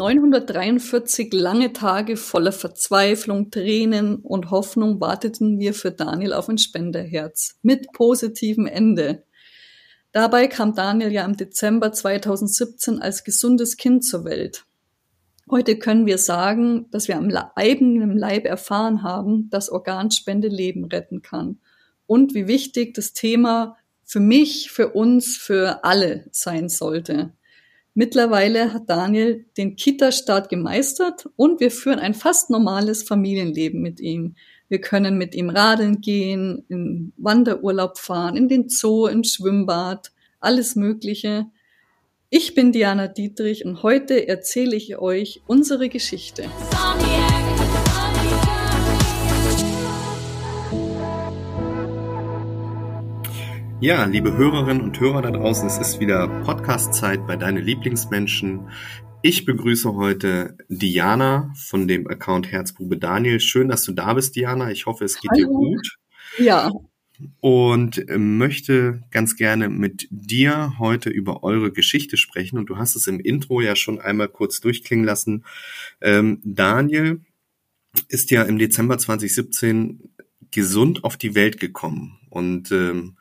943 lange Tage voller Verzweiflung, Tränen und Hoffnung warteten wir für Daniel auf ein Spenderherz mit positivem Ende. Dabei kam Daniel ja im Dezember 2017 als gesundes Kind zur Welt. Heute können wir sagen, dass wir am eigenen Leib erfahren haben, dass Organspende Leben retten kann und wie wichtig das Thema für mich, für uns, für alle sein sollte. Mittlerweile hat Daniel den Kita-Start gemeistert und wir führen ein fast normales Familienleben mit ihm. Wir können mit ihm radeln gehen, in Wanderurlaub fahren, in den Zoo, ins Schwimmbad, alles Mögliche. Ich bin Diana Dietrich und heute erzähle ich euch unsere Geschichte. Ja, liebe Hörerinnen und Hörer da draußen, es ist wieder Podcast-Zeit bei Deine Lieblingsmenschen. Ich begrüße heute Diana von dem Account Herzbube Daniel. Schön, dass du da bist, Diana. Ich hoffe, es geht Hallo. dir gut. Ja. Und äh, möchte ganz gerne mit dir heute über eure Geschichte sprechen. Und du hast es im Intro ja schon einmal kurz durchklingen lassen. Ähm, Daniel ist ja im Dezember 2017 gesund auf die Welt gekommen. Und ähm,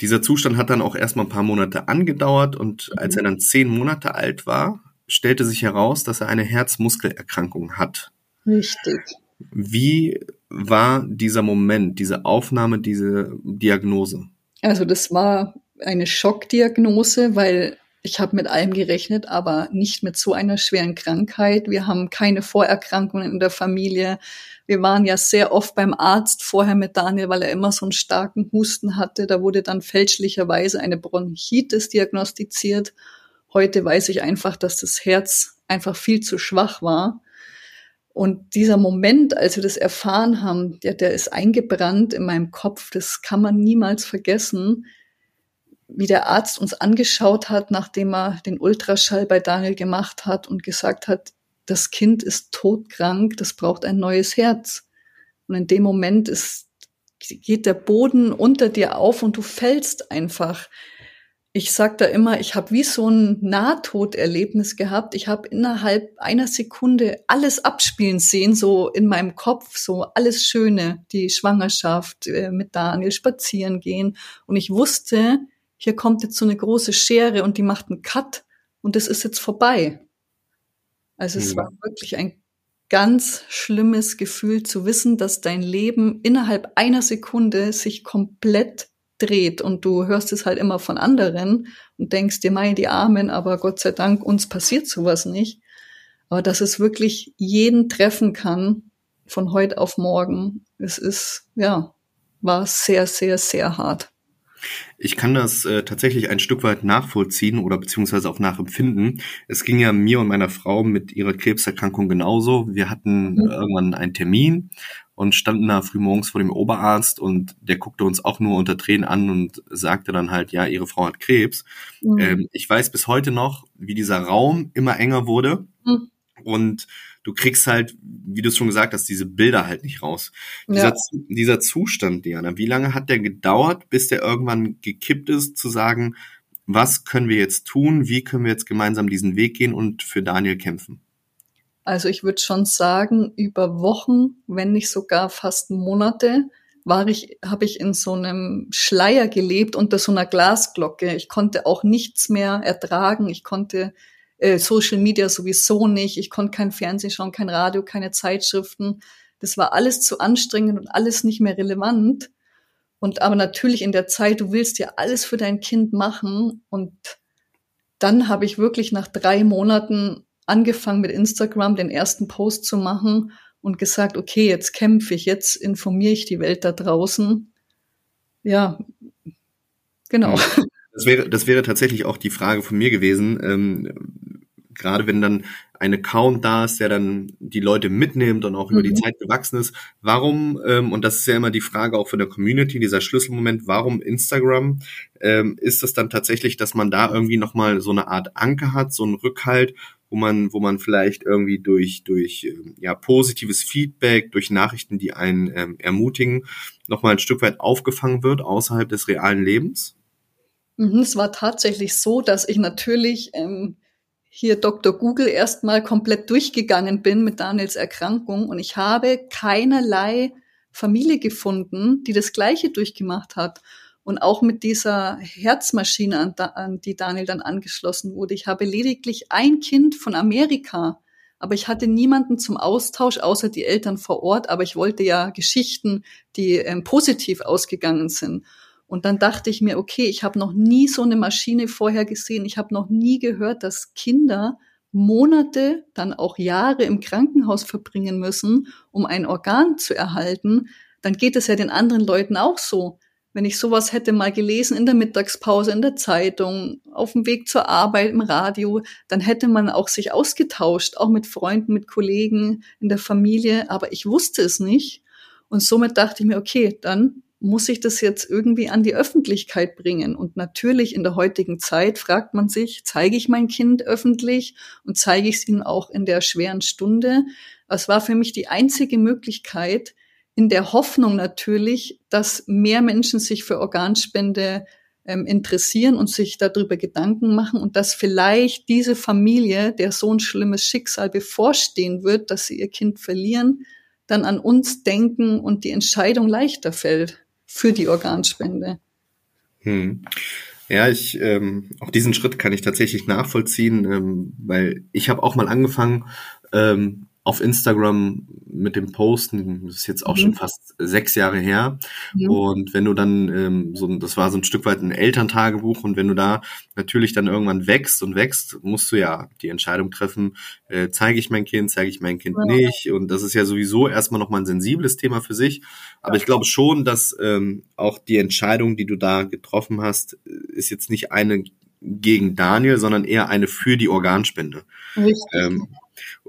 dieser Zustand hat dann auch erstmal ein paar Monate angedauert und als er mhm. dann zehn Monate alt war, stellte sich heraus, dass er eine Herzmuskelerkrankung hat. Richtig. Wie war dieser Moment, diese Aufnahme, diese Diagnose? Also das war eine Schockdiagnose, weil ich habe mit allem gerechnet, aber nicht mit so einer schweren Krankheit. Wir haben keine Vorerkrankungen in der Familie. Wir waren ja sehr oft beim Arzt vorher mit Daniel, weil er immer so einen starken Husten hatte. Da wurde dann fälschlicherweise eine Bronchitis diagnostiziert. Heute weiß ich einfach, dass das Herz einfach viel zu schwach war. Und dieser Moment, als wir das erfahren haben, der, der ist eingebrannt in meinem Kopf. Das kann man niemals vergessen wie der Arzt uns angeschaut hat, nachdem er den Ultraschall bei Daniel gemacht hat und gesagt hat, das Kind ist todkrank, das braucht ein neues Herz. Und in dem Moment ist, geht der Boden unter dir auf und du fällst einfach. Ich sag da immer, ich habe wie so ein Nahtoderlebnis gehabt. Ich habe innerhalb einer Sekunde alles abspielen sehen, so in meinem Kopf, so alles Schöne, die Schwangerschaft, äh, mit Daniel spazieren gehen. Und ich wusste, hier kommt jetzt so eine große Schere und die macht einen Cut und das ist jetzt vorbei. Also es mhm. war wirklich ein ganz schlimmes Gefühl zu wissen, dass dein Leben innerhalb einer Sekunde sich komplett dreht und du hörst es halt immer von anderen und denkst dir, mei, die Armen, aber Gott sei Dank, uns passiert sowas nicht. Aber dass es wirklich jeden treffen kann von heute auf morgen, es ist, ja, war sehr, sehr, sehr hart. Ich kann das äh, tatsächlich ein Stück weit nachvollziehen oder beziehungsweise auch nachempfinden. Es ging ja mir und meiner Frau mit ihrer Krebserkrankung genauso. Wir hatten mhm. irgendwann einen Termin und standen da früh morgens vor dem Oberarzt und der guckte uns auch nur unter Tränen an und sagte dann halt, ja, ihre Frau hat Krebs. Mhm. Ähm, ich weiß bis heute noch, wie dieser Raum immer enger wurde. Mhm. Und du kriegst halt, wie du es schon gesagt hast, diese Bilder halt nicht raus. Ja. Dieser, dieser Zustand, Diana, wie lange hat der gedauert, bis der irgendwann gekippt ist, zu sagen, was können wir jetzt tun, wie können wir jetzt gemeinsam diesen Weg gehen und für Daniel kämpfen? Also ich würde schon sagen, über Wochen, wenn nicht sogar fast Monate, war ich, habe ich in so einem Schleier gelebt unter so einer Glasglocke. Ich konnte auch nichts mehr ertragen. Ich konnte äh, Social Media sowieso nicht. Ich konnte kein Fernsehen schauen, kein Radio, keine Zeitschriften. Das war alles zu anstrengend und alles nicht mehr relevant. Und aber natürlich in der Zeit, du willst ja alles für dein Kind machen. Und dann habe ich wirklich nach drei Monaten angefangen mit Instagram den ersten Post zu machen und gesagt, okay, jetzt kämpfe ich, jetzt informiere ich die Welt da draußen. Ja, genau. Das wäre, das wäre tatsächlich auch die Frage von mir gewesen. Ähm, gerade wenn dann ein Account da ist, der dann die Leute mitnimmt und auch über die mhm. Zeit gewachsen ist. Warum, ähm, und das ist ja immer die Frage auch von der Community, dieser Schlüsselmoment, warum Instagram? Ähm, ist es dann tatsächlich, dass man da irgendwie nochmal so eine Art Anker hat, so einen Rückhalt, wo man, wo man vielleicht irgendwie durch, durch ähm, ja, positives Feedback, durch Nachrichten, die einen ähm, ermutigen, nochmal ein Stück weit aufgefangen wird außerhalb des realen Lebens? Mhm, es war tatsächlich so, dass ich natürlich ähm, hier Dr. Google erstmal komplett durchgegangen bin mit Daniels Erkrankung und ich habe keinerlei Familie gefunden, die das Gleiche durchgemacht hat. Und auch mit dieser Herzmaschine, an, an die Daniel dann angeschlossen wurde. Ich habe lediglich ein Kind von Amerika, aber ich hatte niemanden zum Austausch, außer die Eltern vor Ort. Aber ich wollte ja Geschichten, die ähm, positiv ausgegangen sind. Und dann dachte ich mir, okay, ich habe noch nie so eine Maschine vorher gesehen. Ich habe noch nie gehört, dass Kinder Monate, dann auch Jahre im Krankenhaus verbringen müssen, um ein Organ zu erhalten. Dann geht es ja den anderen Leuten auch so. Wenn ich sowas hätte mal gelesen in der Mittagspause, in der Zeitung, auf dem Weg zur Arbeit, im Radio, dann hätte man auch sich ausgetauscht, auch mit Freunden, mit Kollegen, in der Familie. Aber ich wusste es nicht. Und somit dachte ich mir, okay, dann muss ich das jetzt irgendwie an die Öffentlichkeit bringen? Und natürlich in der heutigen Zeit fragt man sich, zeige ich mein Kind öffentlich und zeige ich es ihm auch in der schweren Stunde? Es war für mich die einzige Möglichkeit, in der Hoffnung natürlich, dass mehr Menschen sich für Organspende ähm, interessieren und sich darüber Gedanken machen und dass vielleicht diese Familie, der so ein schlimmes Schicksal bevorstehen wird, dass sie ihr Kind verlieren, dann an uns denken und die Entscheidung leichter fällt für die Organspende. Hm. Ja, ich ähm, auch diesen Schritt kann ich tatsächlich nachvollziehen, ähm, weil ich habe auch mal angefangen, ähm, auf Instagram mit dem Posten, das ist jetzt auch mhm. schon fast sechs Jahre her. Mhm. Und wenn du dann ähm, so, das war so ein Stück weit ein Elterntagebuch und wenn du da natürlich dann irgendwann wächst und wächst, musst du ja die Entscheidung treffen, äh, zeige ich mein Kind, zeige ich mein Kind ja. nicht. Und das ist ja sowieso erstmal nochmal ein sensibles Thema für sich. Aber ja. ich glaube schon, dass ähm, auch die Entscheidung, die du da getroffen hast, ist jetzt nicht eine gegen Daniel, sondern eher eine für die Organspende. Richtig. Ähm,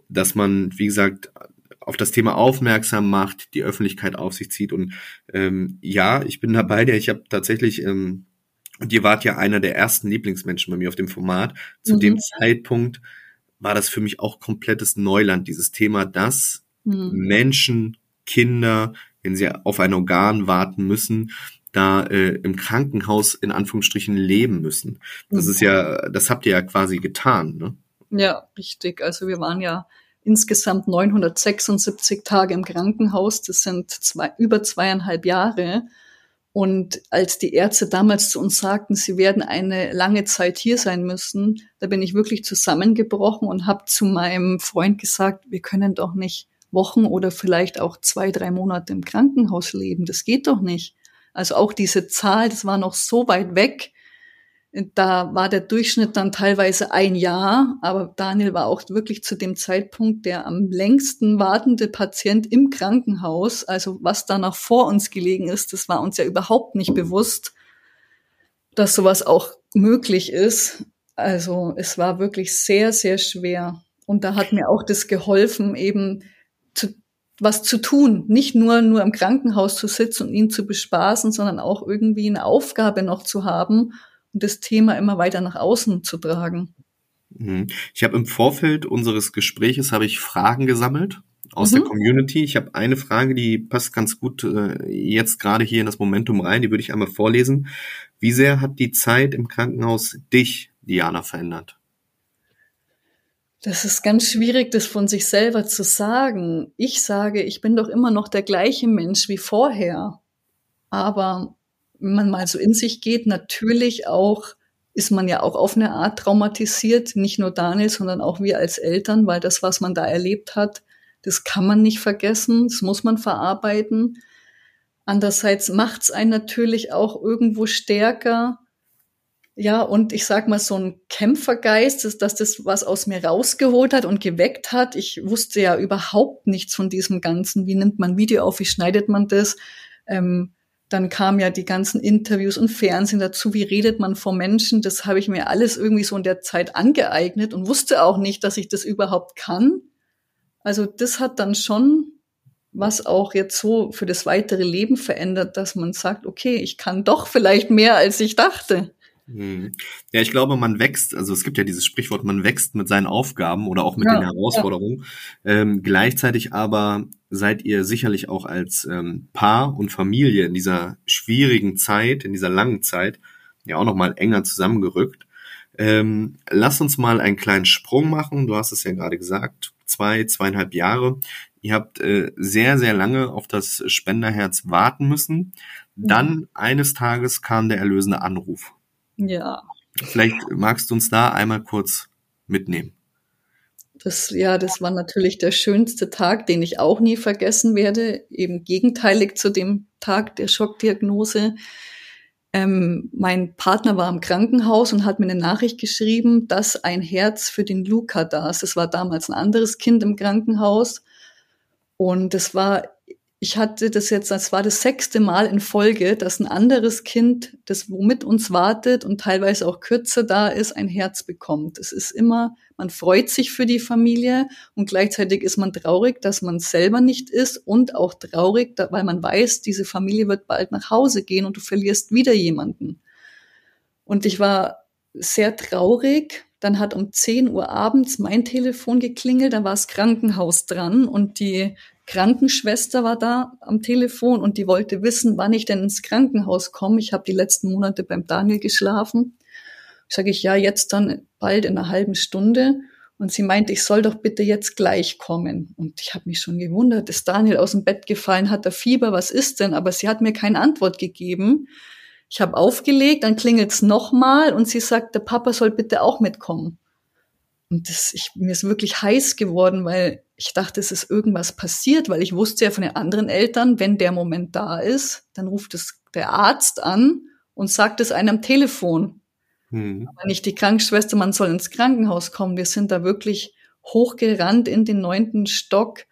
dass man, wie gesagt, auf das Thema aufmerksam macht, die Öffentlichkeit auf sich zieht. Und ähm, ja, ich bin dabei, der ich habe tatsächlich, ähm, und ihr wart ja einer der ersten Lieblingsmenschen bei mir auf dem Format. Zu mhm. dem Zeitpunkt war das für mich auch komplettes Neuland, dieses Thema, dass mhm. Menschen, Kinder, wenn sie auf ein Organ warten müssen, da äh, im Krankenhaus in Anführungsstrichen leben müssen. Das mhm. ist ja, das habt ihr ja quasi getan, ne? Ja, richtig. Also wir waren ja insgesamt 976 Tage im Krankenhaus. Das sind zwei, über zweieinhalb Jahre. Und als die Ärzte damals zu uns sagten, sie werden eine lange Zeit hier sein müssen, da bin ich wirklich zusammengebrochen und habe zu meinem Freund gesagt, wir können doch nicht Wochen oder vielleicht auch zwei, drei Monate im Krankenhaus leben. Das geht doch nicht. Also auch diese Zahl, das war noch so weit weg. Da war der Durchschnitt dann teilweise ein Jahr, aber Daniel war auch wirklich zu dem Zeitpunkt der am längsten wartende Patient im Krankenhaus. Also was da noch vor uns gelegen ist, das war uns ja überhaupt nicht bewusst, dass sowas auch möglich ist. Also es war wirklich sehr, sehr schwer. Und da hat mir auch das geholfen, eben zu, was zu tun. Nicht nur, nur im Krankenhaus zu sitzen und ihn zu bespaßen, sondern auch irgendwie eine Aufgabe noch zu haben das Thema immer weiter nach außen zu tragen. Mhm. Ich habe im Vorfeld unseres Gespräches habe ich Fragen gesammelt aus mhm. der Community. Ich habe eine Frage, die passt ganz gut äh, jetzt gerade hier in das Momentum rein. Die würde ich einmal vorlesen. Wie sehr hat die Zeit im Krankenhaus dich, Diana, verändert? Das ist ganz schwierig, das von sich selber zu sagen. Ich sage, ich bin doch immer noch der gleiche Mensch wie vorher. Aber wenn man mal so in sich geht, natürlich auch ist man ja auch auf eine Art traumatisiert, nicht nur Daniel, sondern auch wir als Eltern, weil das, was man da erlebt hat, das kann man nicht vergessen, das muss man verarbeiten. Andererseits macht es einen natürlich auch irgendwo stärker. Ja, und ich sag mal, so ein Kämpfergeist, dass, dass das was aus mir rausgeholt hat und geweckt hat. Ich wusste ja überhaupt nichts von diesem Ganzen. Wie nimmt man Video auf? Wie schneidet man das? Ähm, dann kamen ja die ganzen Interviews und Fernsehen dazu, wie redet man vor Menschen. Das habe ich mir alles irgendwie so in der Zeit angeeignet und wusste auch nicht, dass ich das überhaupt kann. Also das hat dann schon was auch jetzt so für das weitere Leben verändert, dass man sagt, okay, ich kann doch vielleicht mehr, als ich dachte. Hm. Ja, ich glaube, man wächst, also es gibt ja dieses Sprichwort, man wächst mit seinen Aufgaben oder auch mit ja, den Herausforderungen. Ja. Ähm, gleichzeitig aber seid ihr sicherlich auch als ähm, Paar und Familie in dieser schwierigen Zeit, in dieser langen Zeit, ja auch nochmal enger zusammengerückt. Ähm, lass uns mal einen kleinen Sprung machen. Du hast es ja gerade gesagt, zwei, zweieinhalb Jahre. Ihr habt äh, sehr, sehr lange auf das Spenderherz warten müssen. Dann eines Tages kam der erlösende Anruf. Ja. Vielleicht magst du uns da einmal kurz mitnehmen. Das, ja, das war natürlich der schönste Tag, den ich auch nie vergessen werde. Eben gegenteilig zu dem Tag der Schockdiagnose. Ähm, mein Partner war im Krankenhaus und hat mir eine Nachricht geschrieben, dass ein Herz für den Luca da ist. Es war damals ein anderes Kind im Krankenhaus. Und es war ich hatte das jetzt, das war das sechste Mal in Folge, dass ein anderes Kind, das womit uns wartet und teilweise auch kürzer da ist, ein Herz bekommt. Es ist immer, man freut sich für die Familie und gleichzeitig ist man traurig, dass man selber nicht ist und auch traurig, weil man weiß, diese Familie wird bald nach Hause gehen und du verlierst wieder jemanden. Und ich war sehr traurig. Dann hat um 10 Uhr abends mein Telefon geklingelt, da war das Krankenhaus dran und die Krankenschwester war da am Telefon und die wollte wissen, wann ich denn ins Krankenhaus komme. Ich habe die letzten Monate beim Daniel geschlafen. Sage ich, ja, jetzt dann bald in einer halben Stunde. Und sie meinte, ich soll doch bitte jetzt gleich kommen. Und ich habe mich schon gewundert, ist Daniel aus dem Bett gefallen, hat er Fieber, was ist denn? Aber sie hat mir keine Antwort gegeben. Ich habe aufgelegt, dann klingelt's nochmal und sie sagt, der Papa soll bitte auch mitkommen. Und das, ich, mir ist wirklich heiß geworden, weil ich dachte, es ist irgendwas passiert, weil ich wusste ja von den anderen Eltern, wenn der Moment da ist, dann ruft es der Arzt an und sagt es einem am Telefon. Hm. Aber nicht die Krankenschwester, man soll ins Krankenhaus kommen. Wir sind da wirklich hochgerannt in den neunten Stock.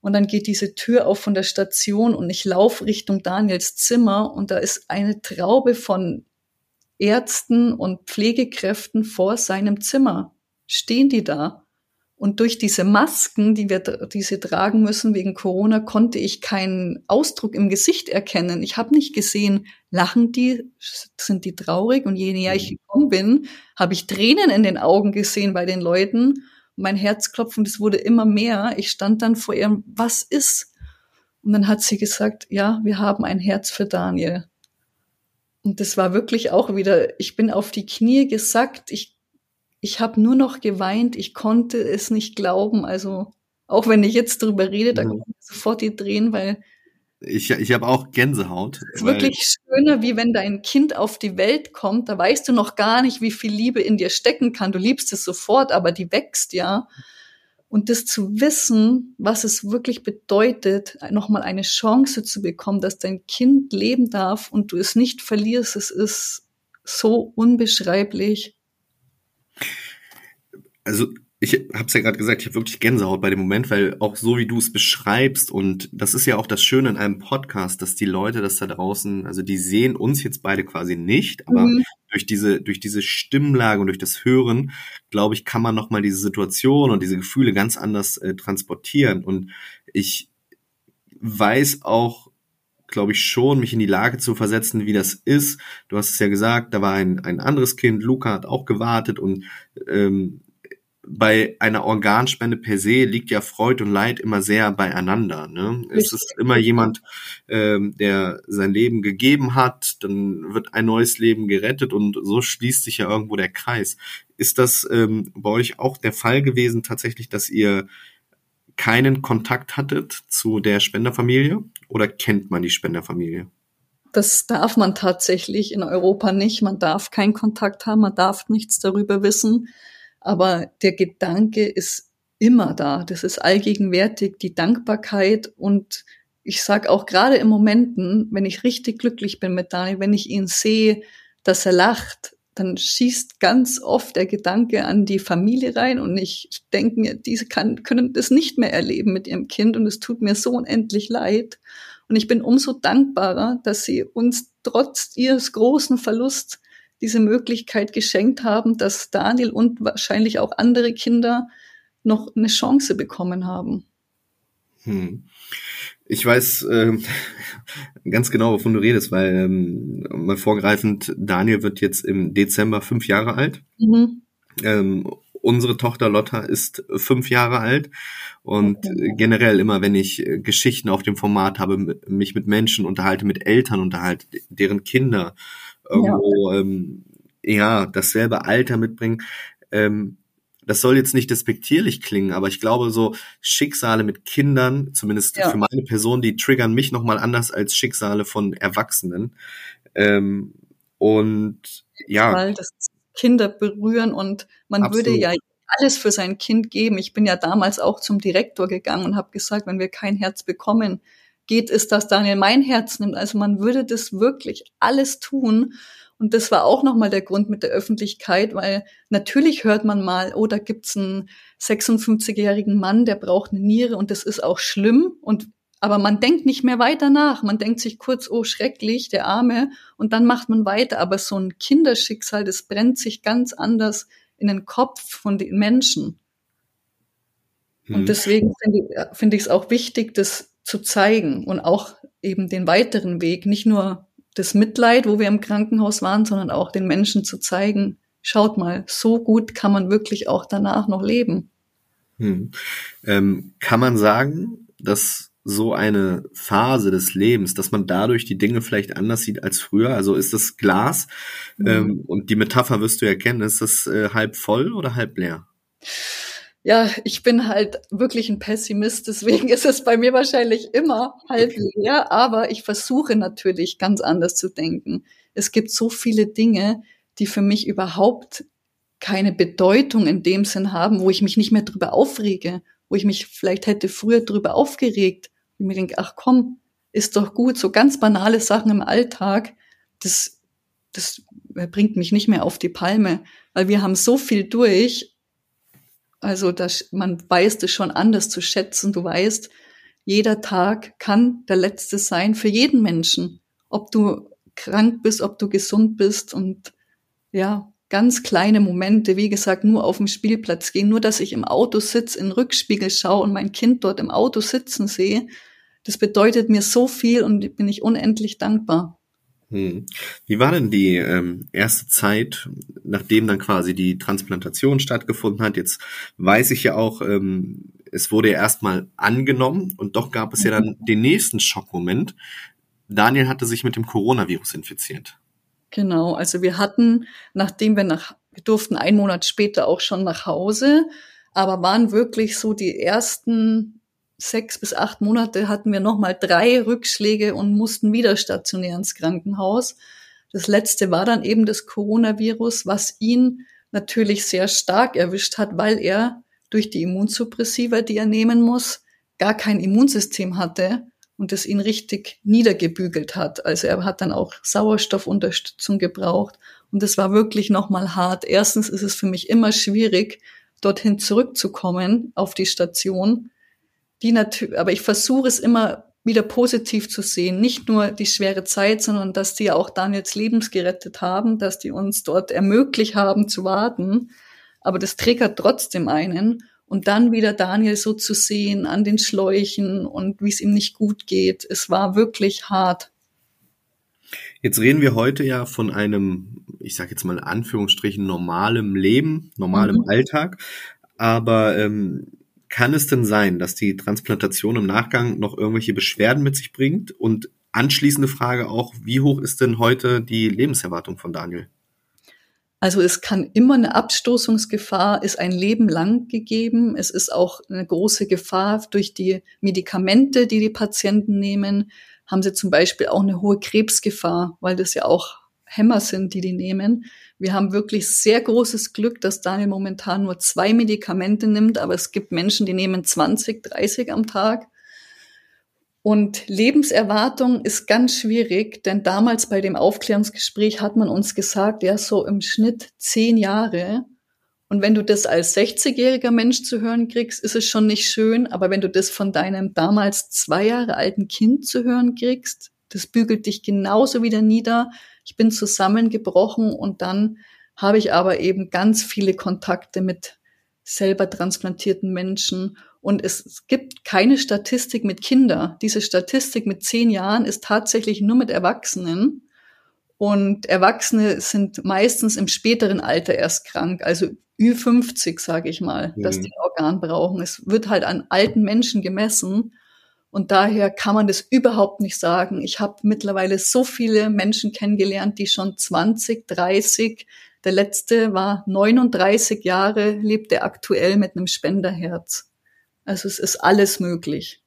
Und dann geht diese Tür auf von der Station und ich laufe Richtung Daniels Zimmer und da ist eine Traube von Ärzten und Pflegekräften vor seinem Zimmer stehen die da. Und durch diese Masken, die wir diese tragen müssen wegen Corona, konnte ich keinen Ausdruck im Gesicht erkennen. Ich habe nicht gesehen, lachen die, sind die traurig? Und je näher ich mhm. gekommen bin, habe ich Tränen in den Augen gesehen bei den Leuten. Mein Herzklopfen, das wurde immer mehr. Ich stand dann vor ihr, was ist? Und dann hat sie gesagt, ja, wir haben ein Herz für Daniel. Und das war wirklich auch wieder, ich bin auf die Knie gesackt. Ich ich habe nur noch geweint, ich konnte es nicht glauben. Also auch wenn ich jetzt darüber rede, da kommt sofort die Tränen, weil ich, ich habe auch Gänsehaut. Es ist wirklich schöner, wie wenn dein Kind auf die Welt kommt. Da weißt du noch gar nicht, wie viel Liebe in dir stecken kann. Du liebst es sofort, aber die wächst ja. Und das zu wissen, was es wirklich bedeutet, nochmal eine Chance zu bekommen, dass dein Kind leben darf und du es nicht verlierst, es ist so unbeschreiblich also ich habe es ja gerade gesagt, ich habe wirklich Gänsehaut bei dem Moment, weil auch so wie du es beschreibst und das ist ja auch das Schöne in einem Podcast, dass die Leute das da draußen, also die sehen uns jetzt beide quasi nicht, aber mhm. durch diese durch diese Stimmlage und durch das Hören, glaube ich, kann man noch mal diese Situation und diese Gefühle ganz anders äh, transportieren und ich weiß auch glaube ich, schon, mich in die Lage zu versetzen, wie das ist. Du hast es ja gesagt, da war ein, ein anderes Kind, Luca hat auch gewartet und ähm, bei einer Organspende per se liegt ja Freud und Leid immer sehr beieinander. Ne? Es ist immer jemand, ähm, der sein Leben gegeben hat, dann wird ein neues Leben gerettet und so schließt sich ja irgendwo der Kreis. Ist das ähm, bei euch auch der Fall gewesen, tatsächlich, dass ihr keinen Kontakt hattet zu der Spenderfamilie oder kennt man die Spenderfamilie? Das darf man tatsächlich in Europa nicht. Man darf keinen Kontakt haben, man darf nichts darüber wissen. Aber der Gedanke ist immer da. Das ist allgegenwärtig, die Dankbarkeit und ich sag auch gerade in Momenten, wenn ich richtig glücklich bin mit Daniel, wenn ich ihn sehe, dass er lacht, dann schießt ganz oft der Gedanke an die Familie rein und ich denke mir, diese kann, können das nicht mehr erleben mit ihrem Kind und es tut mir so unendlich leid. Und ich bin umso dankbarer, dass sie uns trotz ihres großen Verlusts diese Möglichkeit geschenkt haben, dass Daniel und wahrscheinlich auch andere Kinder noch eine Chance bekommen haben. Hm. Ich weiß äh, ganz genau, wovon du redest, weil ähm, mal vorgreifend, Daniel wird jetzt im Dezember fünf Jahre alt. Mhm. Ähm, unsere Tochter Lotta ist fünf Jahre alt und okay. generell immer, wenn ich äh, Geschichten auf dem Format habe, mich mit Menschen unterhalte, mit Eltern unterhalte, deren Kinder irgendwo ja, ähm, ja dasselbe Alter mitbringen, ähm, das soll jetzt nicht despektierlich klingen, aber ich glaube, so Schicksale mit Kindern, zumindest ja. für meine Person, die triggern mich nochmal anders als Schicksale von Erwachsenen. Ähm, und ja. Weil das Kinder berühren und man absolut. würde ja alles für sein Kind geben. Ich bin ja damals auch zum Direktor gegangen und habe gesagt, wenn wir kein Herz bekommen, geht es, dass Daniel mein Herz nimmt. Also man würde das wirklich alles tun. Und das war auch nochmal der Grund mit der Öffentlichkeit, weil natürlich hört man mal, oh, da gibt's einen 56-jährigen Mann, der braucht eine Niere und das ist auch schlimm. Und aber man denkt nicht mehr weiter nach. Man denkt sich kurz, oh, schrecklich, der Arme, und dann macht man weiter. Aber so ein Kinderschicksal, das brennt sich ganz anders in den Kopf von den Menschen. Hm. Und deswegen finde ich, find ich es auch wichtig, das zu zeigen und auch eben den weiteren Weg, nicht nur das Mitleid, wo wir im Krankenhaus waren, sondern auch den Menschen zu zeigen, schaut mal, so gut kann man wirklich auch danach noch leben. Hm. Ähm, kann man sagen, dass so eine Phase des Lebens, dass man dadurch die Dinge vielleicht anders sieht als früher? Also ist das Glas mhm. ähm, und die Metapher wirst du erkennen, ist das äh, halb voll oder halb leer? Ja, ich bin halt wirklich ein Pessimist, deswegen ist es bei mir wahrscheinlich immer halb leer, aber ich versuche natürlich ganz anders zu denken. Es gibt so viele Dinge, die für mich überhaupt keine Bedeutung in dem Sinn haben, wo ich mich nicht mehr drüber aufrege, wo ich mich vielleicht hätte früher drüber aufgeregt, ich mir denke, ach komm, ist doch gut, so ganz banale Sachen im Alltag, das, das bringt mich nicht mehr auf die Palme, weil wir haben so viel durch also das, man weiß es schon anders zu schätzen. Du weißt, jeder Tag kann der letzte sein für jeden Menschen. Ob du krank bist, ob du gesund bist und ja, ganz kleine Momente, wie gesagt, nur auf dem Spielplatz gehen, nur dass ich im Auto sitze, in den Rückspiegel schaue und mein Kind dort im Auto sitzen sehe, das bedeutet mir so viel und bin ich unendlich dankbar. Hm. Wie war denn die ähm, erste Zeit, nachdem dann quasi die Transplantation stattgefunden hat? Jetzt weiß ich ja auch, ähm, es wurde ja erstmal angenommen und doch gab es ja dann mhm. den nächsten Schockmoment. Daniel hatte sich mit dem Coronavirus infiziert. Genau, also wir hatten, nachdem wir nach, wir durften einen Monat später auch schon nach Hause, aber waren wirklich so die ersten sechs bis acht Monate hatten wir nochmal drei Rückschläge und mussten wieder stationär ins Krankenhaus. Das letzte war dann eben das Coronavirus, was ihn natürlich sehr stark erwischt hat, weil er durch die Immunsuppressiva, die er nehmen muss, gar kein Immunsystem hatte und das ihn richtig niedergebügelt hat. Also er hat dann auch Sauerstoffunterstützung gebraucht und das war wirklich nochmal hart. Erstens ist es für mich immer schwierig, dorthin zurückzukommen auf die Station, die natürlich, aber ich versuche es immer wieder positiv zu sehen. Nicht nur die schwere Zeit, sondern dass die auch Daniels Lebens gerettet haben, dass die uns dort ermöglicht haben zu warten. Aber das triggert trotzdem einen. Und dann wieder Daniel so zu sehen an den Schläuchen und wie es ihm nicht gut geht. Es war wirklich hart. Jetzt reden wir heute ja von einem, ich sage jetzt mal in Anführungsstrichen, normalem Leben, normalem mhm. Alltag. Aber ähm, kann es denn sein, dass die Transplantation im Nachgang noch irgendwelche Beschwerden mit sich bringt? Und anschließende Frage auch, wie hoch ist denn heute die Lebenserwartung von Daniel? Also es kann immer eine Abstoßungsgefahr, ist ein Leben lang gegeben. Es ist auch eine große Gefahr durch die Medikamente, die die Patienten nehmen. Haben sie zum Beispiel auch eine hohe Krebsgefahr, weil das ja auch Hämmer sind, die die nehmen. Wir haben wirklich sehr großes Glück, dass Daniel momentan nur zwei Medikamente nimmt, aber es gibt Menschen, die nehmen 20, 30 am Tag. Und Lebenserwartung ist ganz schwierig, denn damals bei dem Aufklärungsgespräch hat man uns gesagt, ja, so im Schnitt zehn Jahre. Und wenn du das als 60-jähriger Mensch zu hören kriegst, ist es schon nicht schön. Aber wenn du das von deinem damals zwei Jahre alten Kind zu hören kriegst, das bügelt dich genauso wieder nieder. Ich bin zusammengebrochen und dann habe ich aber eben ganz viele Kontakte mit selber transplantierten Menschen. Und es gibt keine Statistik mit Kindern. Diese Statistik mit zehn Jahren ist tatsächlich nur mit Erwachsenen. Und Erwachsene sind meistens im späteren Alter erst krank, also Ü50, sage ich mal, mhm. dass die ein Organ brauchen. Es wird halt an alten Menschen gemessen. Und daher kann man das überhaupt nicht sagen. Ich habe mittlerweile so viele Menschen kennengelernt, die schon 20, 30, der letzte war 39 Jahre, lebte aktuell mit einem Spenderherz. Also es ist alles möglich.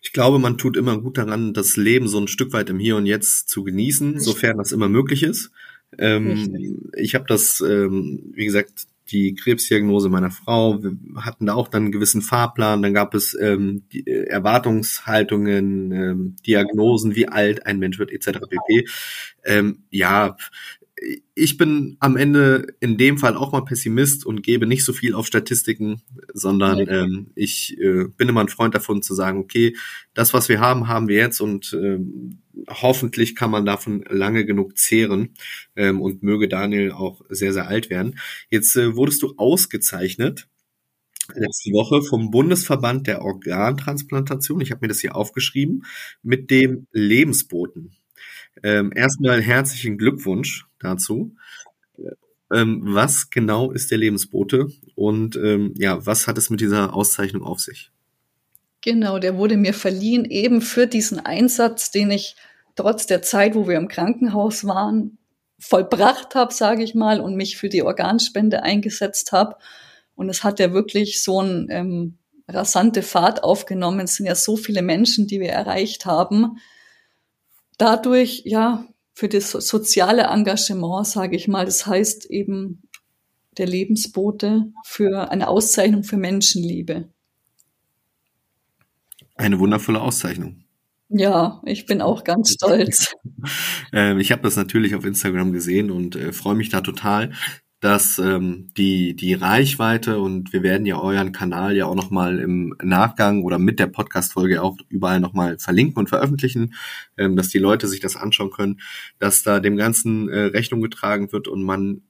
Ich glaube, man tut immer gut daran, das Leben so ein Stück weit im Hier und Jetzt zu genießen, sofern das immer möglich ist. Ähm, ich habe das, ähm, wie gesagt, die Krebsdiagnose meiner Frau. Wir hatten da auch dann einen gewissen Fahrplan. Dann gab es ähm, die, äh, Erwartungshaltungen, ähm, Diagnosen, wie alt ein Mensch wird, etc. pp. Ähm, ja, ich bin am Ende in dem Fall auch mal Pessimist und gebe nicht so viel auf Statistiken, sondern ähm, ich äh, bin immer ein Freund davon zu sagen, okay, das, was wir haben, haben wir jetzt und ähm, hoffentlich kann man davon lange genug zehren ähm, und möge Daniel auch sehr, sehr alt werden. Jetzt äh, wurdest du ausgezeichnet letzte Woche vom Bundesverband der Organtransplantation, ich habe mir das hier aufgeschrieben, mit dem Lebensboten. Ähm, erstmal herzlichen Glückwunsch dazu. Ähm, was genau ist der Lebensbote und ähm, ja, was hat es mit dieser Auszeichnung auf sich? Genau, der wurde mir verliehen eben für diesen Einsatz, den ich trotz der Zeit, wo wir im Krankenhaus waren, vollbracht habe, sage ich mal, und mich für die Organspende eingesetzt habe. Und es hat ja wirklich so ein ähm, rasante Fahrt aufgenommen. Es sind ja so viele Menschen, die wir erreicht haben dadurch, ja, für das soziale Engagement, sage ich mal, das heißt eben der Lebensbote für eine Auszeichnung für Menschenliebe. Eine wundervolle Auszeichnung. Ja, ich bin auch ganz stolz. Ähm, ich habe das natürlich auf Instagram gesehen und äh, freue mich da total dass ähm, die, die Reichweite und wir werden ja euren Kanal ja auch nochmal im Nachgang oder mit der Podcast-Folge auch überall nochmal verlinken und veröffentlichen, ähm, dass die Leute sich das anschauen können, dass da dem Ganzen äh, Rechnung getragen wird und man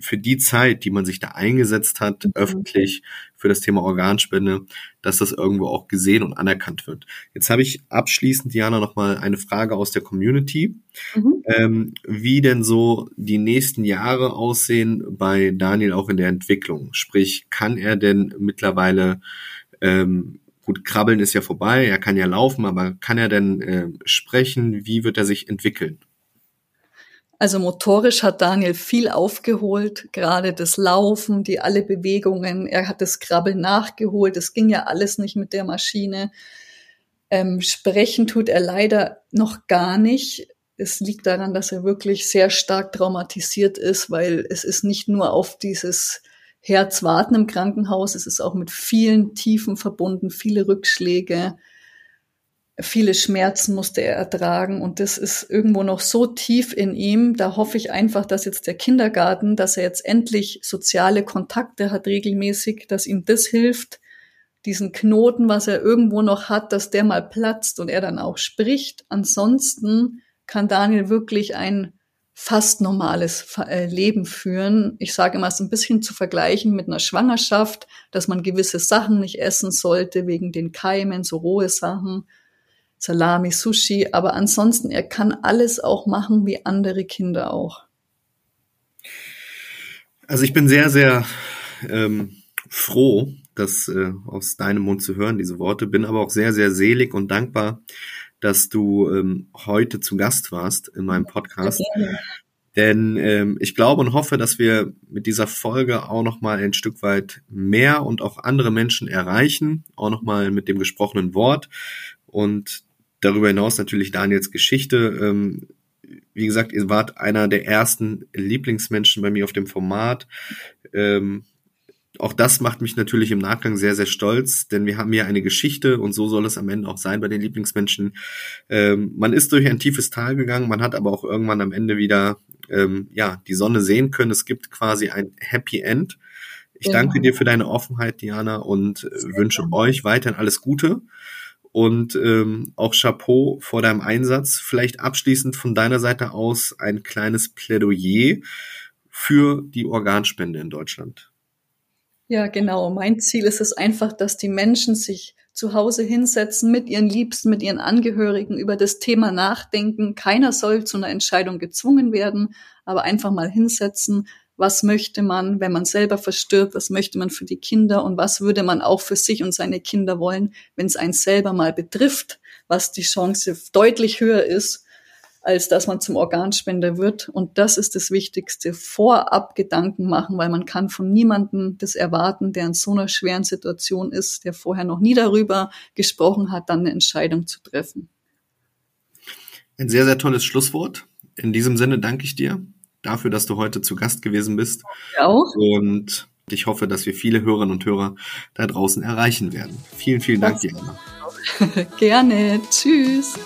für die Zeit, die man sich da eingesetzt hat, mhm. öffentlich für das Thema Organspende, dass das irgendwo auch gesehen und anerkannt wird. Jetzt habe ich abschließend, Diana, nochmal eine Frage aus der Community, mhm. ähm, wie denn so die nächsten Jahre aussehen bei Daniel auch in der Entwicklung. Sprich, kann er denn mittlerweile ähm, gut, krabbeln ist ja vorbei, er kann ja laufen, aber kann er denn äh, sprechen? Wie wird er sich entwickeln? Also motorisch hat Daniel viel aufgeholt, gerade das Laufen, die alle Bewegungen. Er hat das Krabbeln nachgeholt. Es ging ja alles nicht mit der Maschine. Ähm, sprechen tut er leider noch gar nicht. Es liegt daran, dass er wirklich sehr stark traumatisiert ist, weil es ist nicht nur auf dieses Herzwarten im Krankenhaus, es ist auch mit vielen Tiefen verbunden, viele Rückschläge viele Schmerzen musste er ertragen und das ist irgendwo noch so tief in ihm. Da hoffe ich einfach, dass jetzt der Kindergarten, dass er jetzt endlich soziale Kontakte hat regelmäßig, dass ihm das hilft, diesen Knoten, was er irgendwo noch hat, dass der mal platzt und er dann auch spricht. Ansonsten kann Daniel wirklich ein fast normales äh, Leben führen. Ich sage immer, es ist ein bisschen zu vergleichen mit einer Schwangerschaft, dass man gewisse Sachen nicht essen sollte wegen den Keimen, so rohe Sachen Salami, Sushi, aber ansonsten, er kann alles auch machen wie andere Kinder auch. Also ich bin sehr, sehr ähm, froh, das äh, aus deinem Mund zu hören, diese Worte, bin aber auch sehr, sehr selig und dankbar, dass du ähm, heute zu Gast warst in meinem Podcast. Denn ähm, ich glaube und hoffe, dass wir mit dieser Folge auch nochmal ein Stück weit mehr und auch andere Menschen erreichen, auch nochmal mit dem gesprochenen Wort. Und Darüber hinaus natürlich Daniels Geschichte. Ähm, wie gesagt, ihr wart einer der ersten Lieblingsmenschen bei mir auf dem Format. Ähm, auch das macht mich natürlich im Nachgang sehr, sehr stolz, denn wir haben hier eine Geschichte und so soll es am Ende auch sein bei den Lieblingsmenschen. Ähm, man ist durch ein tiefes Tal gegangen, man hat aber auch irgendwann am Ende wieder ähm, ja die Sonne sehen können. Es gibt quasi ein Happy End. Ich genau. danke dir für deine Offenheit, Diana, und äh, wünsche euch weiterhin alles Gute und ähm, auch Chapeau vor deinem Einsatz. Vielleicht abschließend von deiner Seite aus ein kleines Plädoyer für die Organspende in Deutschland. Ja, genau. Mein Ziel ist es einfach, dass die Menschen sich zu Hause hinsetzen, mit ihren Liebsten, mit ihren Angehörigen über das Thema nachdenken. Keiner soll zu einer Entscheidung gezwungen werden, aber einfach mal hinsetzen, was möchte man, wenn man selber verstirbt, was möchte man für die Kinder und was würde man auch für sich und seine Kinder wollen, wenn es einen selber mal betrifft, was die Chance deutlich höher ist, als dass man zum Organspender wird. Und das ist das Wichtigste, vorab Gedanken machen, weil man kann von niemandem das erwarten, der in so einer schweren Situation ist, der vorher noch nie darüber gesprochen hat, dann eine Entscheidung zu treffen. Ein sehr, sehr tolles Schlusswort. In diesem Sinne danke ich dir dafür, dass du heute zu Gast gewesen bist. Ja auch. Und ich hoffe, dass wir viele Hörerinnen und Hörer da draußen erreichen werden. Vielen, vielen Dank, Diana. Gerne. Tschüss.